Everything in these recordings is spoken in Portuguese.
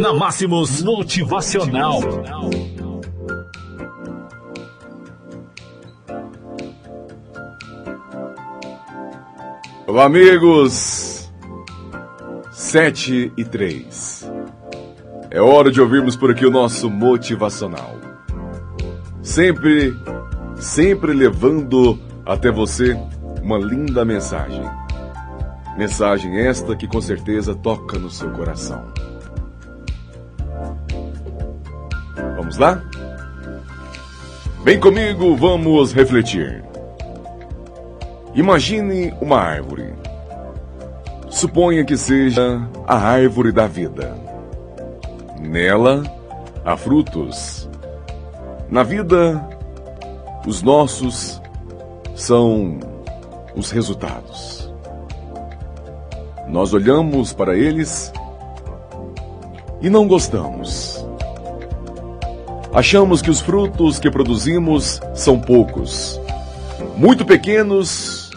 Na Máximos Motivacional. Olá, amigos. Sete e três. É hora de ouvirmos por aqui o nosso motivacional. Sempre, sempre levando até você uma linda mensagem. Mensagem esta que com certeza toca no seu coração. Vamos lá? Vem comigo, vamos refletir. Imagine uma árvore. Suponha que seja a árvore da vida. Nela há frutos. Na vida, os nossos são os resultados. Nós olhamos para eles e não gostamos. Achamos que os frutos que produzimos são poucos, muito pequenos,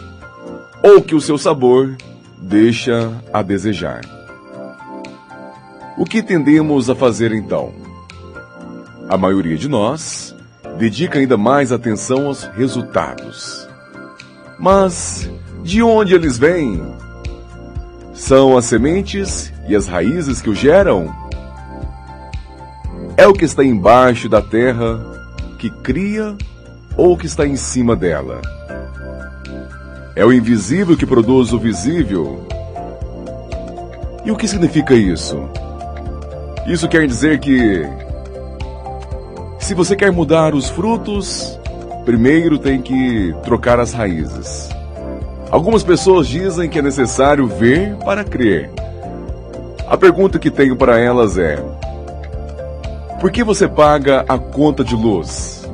ou que o seu sabor deixa a desejar. O que tendemos a fazer então? A maioria de nós dedica ainda mais atenção aos resultados. Mas de onde eles vêm? São as sementes e as raízes que o geram? É o que está embaixo da terra que cria ou o que está em cima dela? É o invisível que produz o visível? E o que significa isso? Isso quer dizer que se você quer mudar os frutos, primeiro tem que trocar as raízes. Algumas pessoas dizem que é necessário ver para crer. A pergunta que tenho para elas é: por que você paga a conta de luz?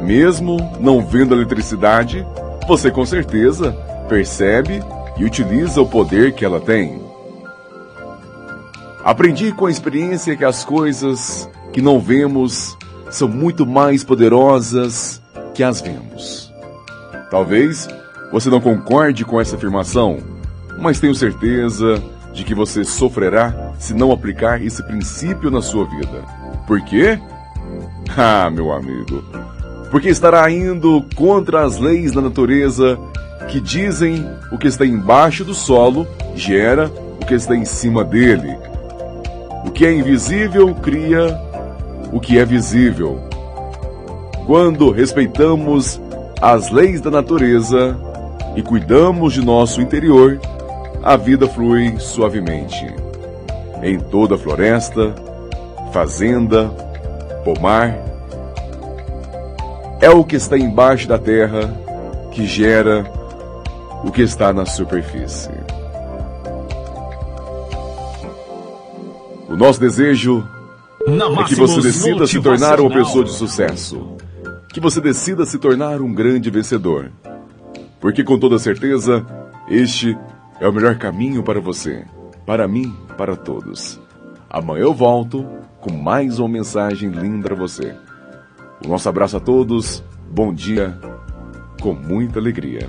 Mesmo não vendo eletricidade, você com certeza percebe e utiliza o poder que ela tem. Aprendi com a experiência que as coisas que não vemos são muito mais poderosas que as vemos. Talvez você não concorde com essa afirmação, mas tenho certeza de que você sofrerá se não aplicar esse princípio na sua vida. Por quê? Ah, meu amigo, porque estará indo contra as leis da natureza que dizem o que está embaixo do solo gera o que está em cima dele. O que é invisível cria o que é visível. Quando respeitamos as leis da natureza e cuidamos de nosso interior, a vida flui suavemente. Em toda floresta, fazenda, pomar, é o que está embaixo da terra que gera o que está na superfície. O nosso desejo é que você decida se tornar uma pessoa de sucesso. Que você decida se tornar um grande vencedor. Porque com toda certeza, este é o melhor caminho para você, para mim, para todos. Amanhã eu volto com mais uma mensagem linda para você. O nosso abraço a todos, bom dia, com muita alegria.